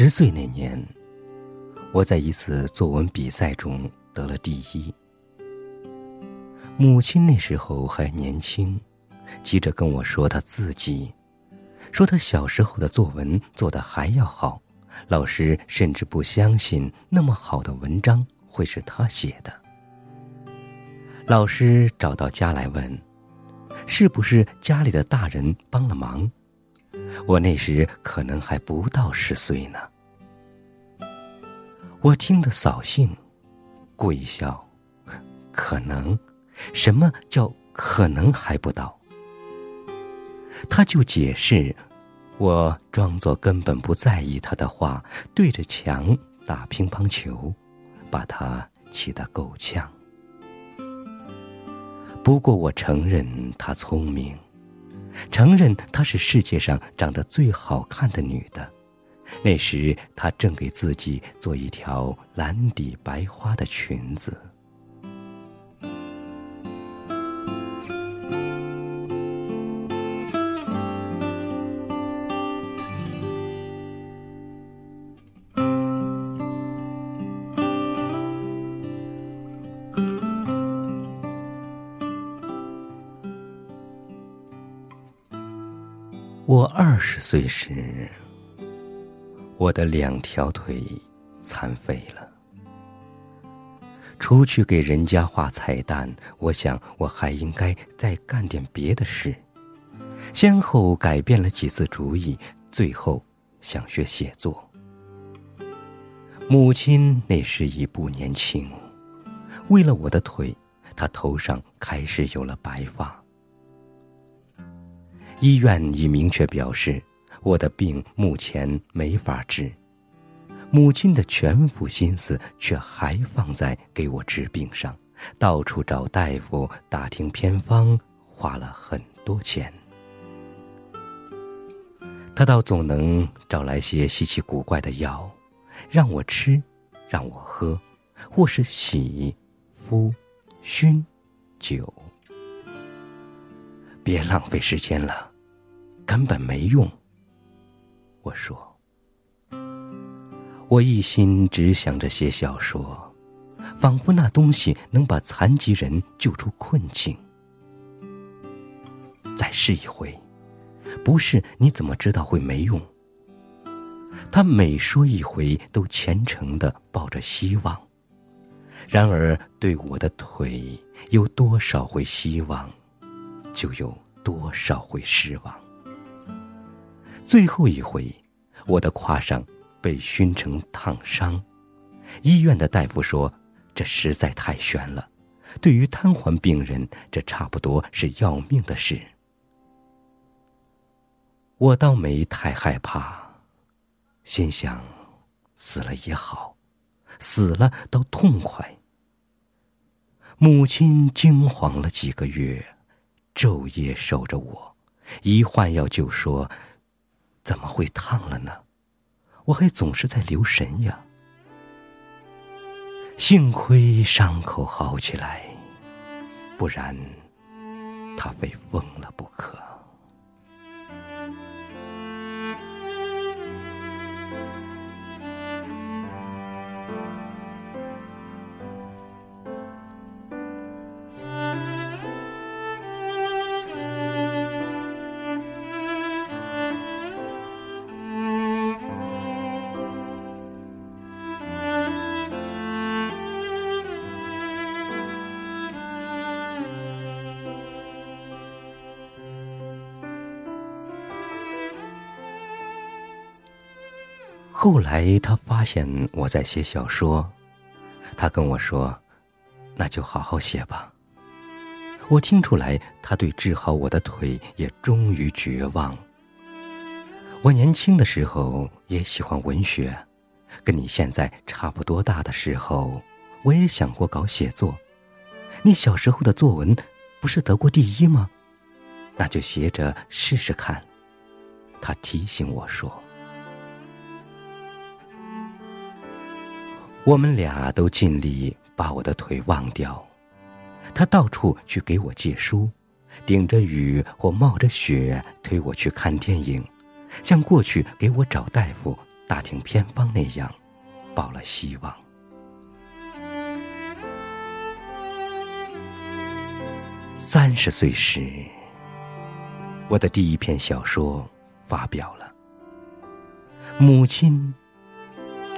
十岁那年，我在一次作文比赛中得了第一。母亲那时候还年轻，急着跟我说她自己，说她小时候的作文做得还要好，老师甚至不相信那么好的文章会是她写的。老师找到家来问，是不是家里的大人帮了忙？我那时可能还不到十岁呢。我听得扫兴，故意笑。可能，什么叫可能还不到？他就解释，我装作根本不在意他的话，对着墙打乒乓球，把他气得够呛。不过我承认他聪明。承认她是世界上长得最好看的女的，那时她正给自己做一条蓝底白花的裙子。我二十岁时，我的两条腿残废了。除去给人家画彩蛋，我想我还应该再干点别的事。先后改变了几次主意，最后想学写作。母亲那时已不年轻，为了我的腿，她头上开始有了白发。医院已明确表示，我的病目前没法治。母亲的全副心思却还放在给我治病上，到处找大夫打听偏方，花了很多钱。他倒总能找来些稀奇古怪的药，让我吃，让我喝，或是洗、敷、熏、酒。别浪费时间了。根本没用。我说，我一心只想着写小说，仿佛那东西能把残疾人救出困境。再试一回，不是你怎么知道会没用？他每说一回，都虔诚的抱着希望。然而，对我的腿，有多少回希望，就有多少回失望。最后一回，我的胯上被熏成烫伤，医院的大夫说，这实在太悬了，对于瘫痪病人，这差不多是要命的事。我倒没太害怕，心想，死了也好，死了倒痛快。母亲惊慌了几个月，昼夜守着我，一换药就说。怎么会烫了呢？我还总是在留神呀。幸亏伤口好起来，不然他被封了后来他发现我在写小说，他跟我说：“那就好好写吧。”我听出来他对治好我的腿也终于绝望。我年轻的时候也喜欢文学，跟你现在差不多大的时候，我也想过搞写作。你小时候的作文不是得过第一吗？那就写着试试看。他提醒我说。我们俩都尽力把我的腿忘掉，他到处去给我借书，顶着雨或冒着雪推我去看电影，像过去给我找大夫打听偏方那样，抱了希望。三十岁时，我的第一篇小说发表了，母亲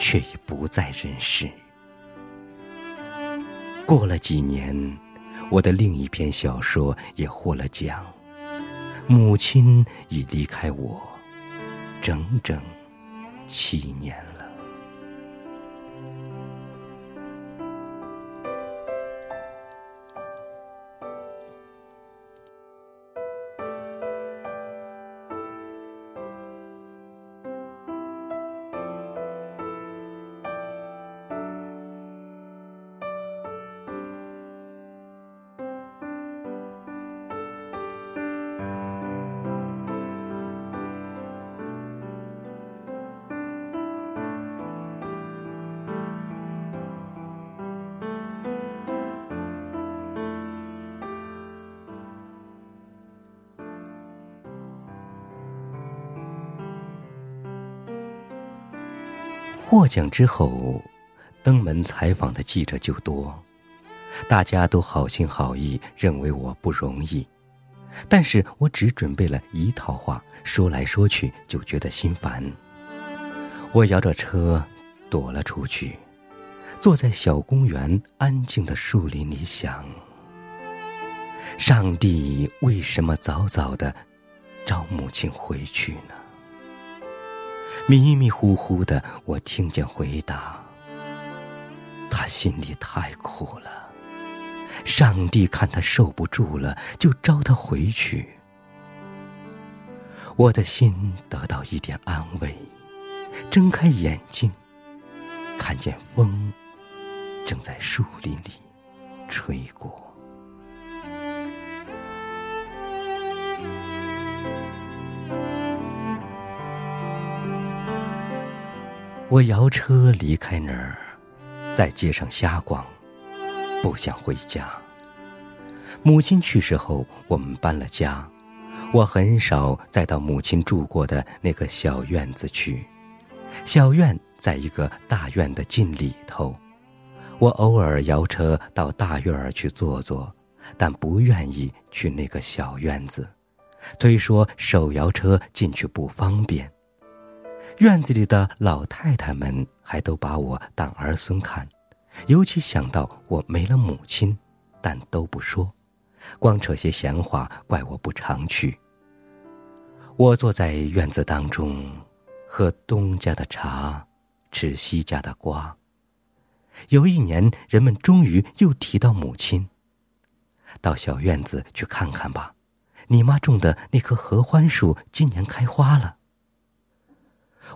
却已不在人世。过了几年，我的另一篇小说也获了奖，母亲已离开我整整七年了。获奖之后，登门采访的记者就多，大家都好心好意，认为我不容易，但是我只准备了一套话，说来说去就觉得心烦。我摇着车躲了出去，坐在小公园安静的树林里想：上帝为什么早早的招母亲回去呢？迷迷糊糊的，我听见回答：“他心里太苦了，上帝看他受不住了，就召他回去。”我的心得到一点安慰，睁开眼睛，看见风正在树林里吹过。我摇车离开那儿，在街上瞎逛，不想回家。母亲去世后，我们搬了家，我很少再到母亲住过的那个小院子去。小院在一个大院的近里头，我偶尔摇车到大院儿去坐坐，但不愿意去那个小院子，推说手摇车进去不方便。院子里的老太太们还都把我当儿孙看，尤其想到我没了母亲，但都不说，光扯些闲话，怪我不常去。我坐在院子当中，喝东家的茶，吃西家的瓜。有一年，人们终于又提到母亲，到小院子去看看吧，你妈种的那棵合欢树今年开花了。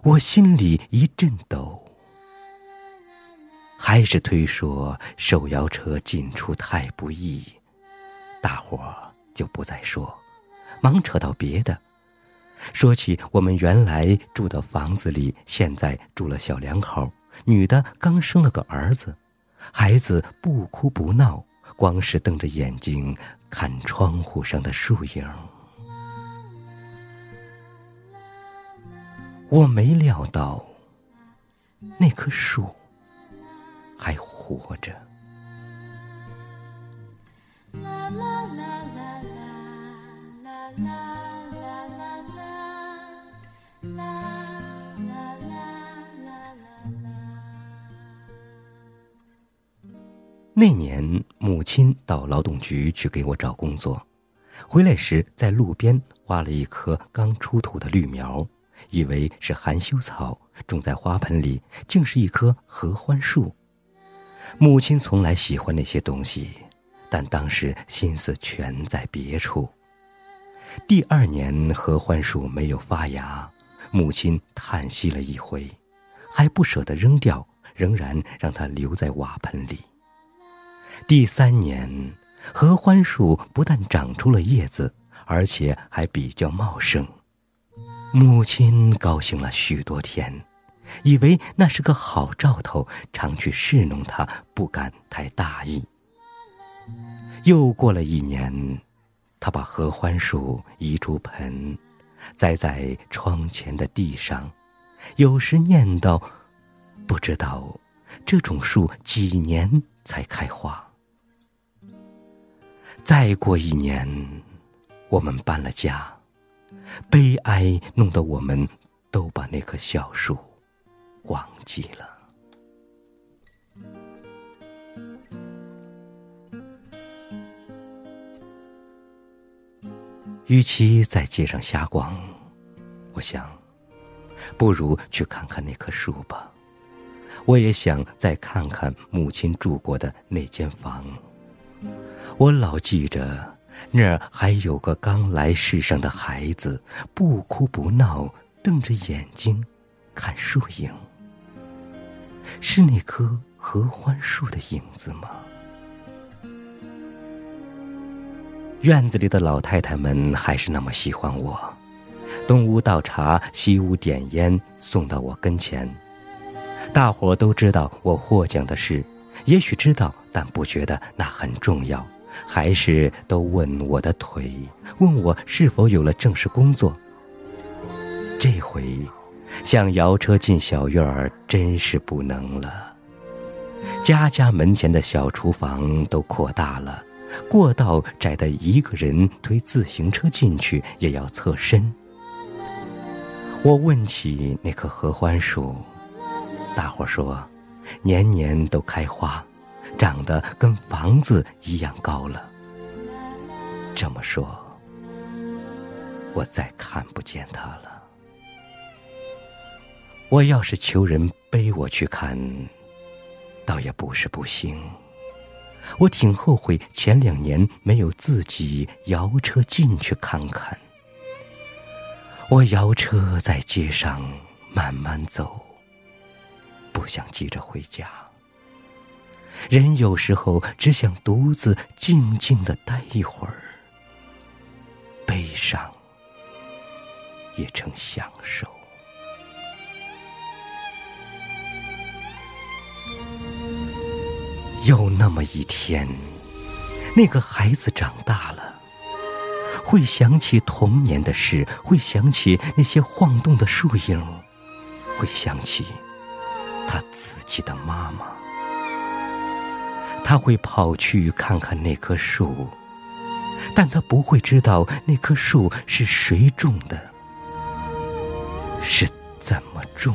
我心里一阵抖，还是推说手摇车进出太不易，大伙就不再说，忙扯到别的，说起我们原来住的房子里，现在住了小两口，女的刚生了个儿子，孩子不哭不闹，光是瞪着眼睛看窗户上的树影。我没料到，那棵树还活着。那年，母亲到劳动局去给我找工作，回来时在路边挖了一棵刚出土的绿苗。以为是含羞草，种在花盆里，竟是一棵合欢树。母亲从来喜欢那些东西，但当时心思全在别处。第二年合欢树没有发芽，母亲叹息了一回，还不舍得扔掉，仍然让它留在瓦盆里。第三年，合欢树不但长出了叶子，而且还比较茂盛。母亲高兴了许多天，以为那是个好兆头，常去侍弄它，不敢太大意。又过了一年，他把合欢树移出盆，栽在窗前的地上，有时念叨，不知道这种树几年才开花。再过一年，我们搬了家，悲哀弄得我们都把那棵小树忘记了。与其在街上瞎逛，我想，不如去看看那棵树吧。我也想再看看母亲住过的那间房。我老记着，那儿还有个刚来世上的孩子，不哭不闹，瞪着眼睛看树影。是那棵合欢树的影子吗？院子里的老太太们还是那么喜欢我，东屋倒茶，西屋点烟，送到我跟前。大伙都知道我获奖的事，也许知道，但不觉得那很重要，还是都问我的腿，问我是否有了正式工作。这回，想摇车进小院儿，真是不能了。家家门前的小厨房都扩大了。过道窄的一个人推自行车进去也要侧身。我问起那棵合欢树，大伙说，年年都开花，长得跟房子一样高了。这么说，我再看不见他了。我要是求人背我去看，倒也不是不行。我挺后悔前两年没有自己摇车进去看看。我摇车在街上慢慢走，不想急着回家。人有时候只想独自静静的待一会儿，悲伤也成享受。有那么一天，那个孩子长大了，会想起童年的事，会想起那些晃动的树影，会想起他自己的妈妈。他会跑去看看那棵树，但他不会知道那棵树是谁种的，是怎么种。